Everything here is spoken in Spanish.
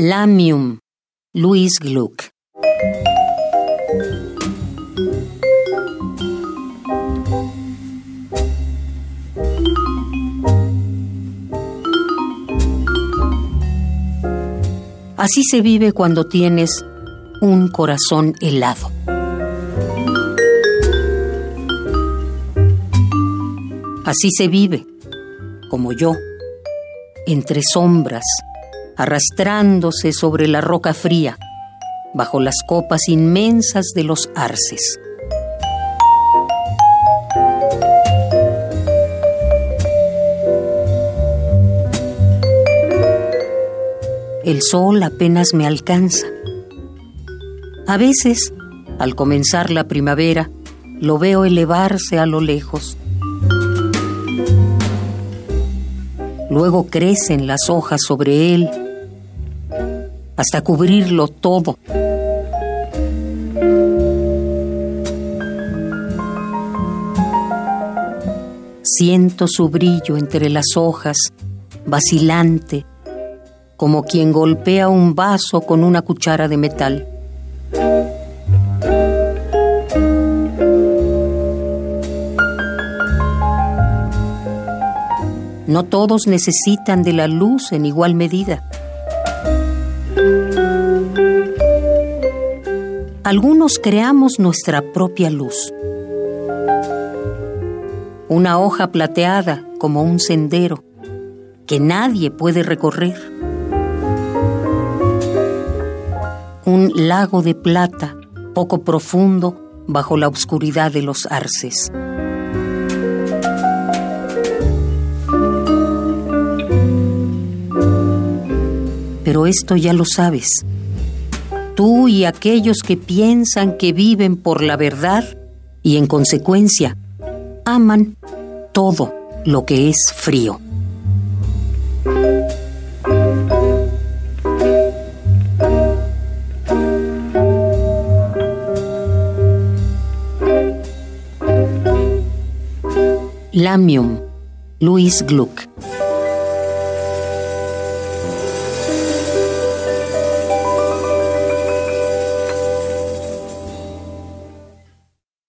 Lamium, Luis Gluck. Así se vive cuando tienes un corazón helado. Así se vive, como yo, entre sombras, arrastrándose sobre la roca fría, bajo las copas inmensas de los arces. El sol apenas me alcanza. A veces, al comenzar la primavera, lo veo elevarse a lo lejos Luego crecen las hojas sobre él hasta cubrirlo todo. Siento su brillo entre las hojas, vacilante, como quien golpea un vaso con una cuchara de metal. No todos necesitan de la luz en igual medida. Algunos creamos nuestra propia luz. Una hoja plateada como un sendero que nadie puede recorrer. Un lago de plata poco profundo bajo la oscuridad de los arces. pero esto ya lo sabes. Tú y aquellos que piensan que viven por la verdad y en consecuencia aman todo lo que es frío. Lamium, Luis Gluck.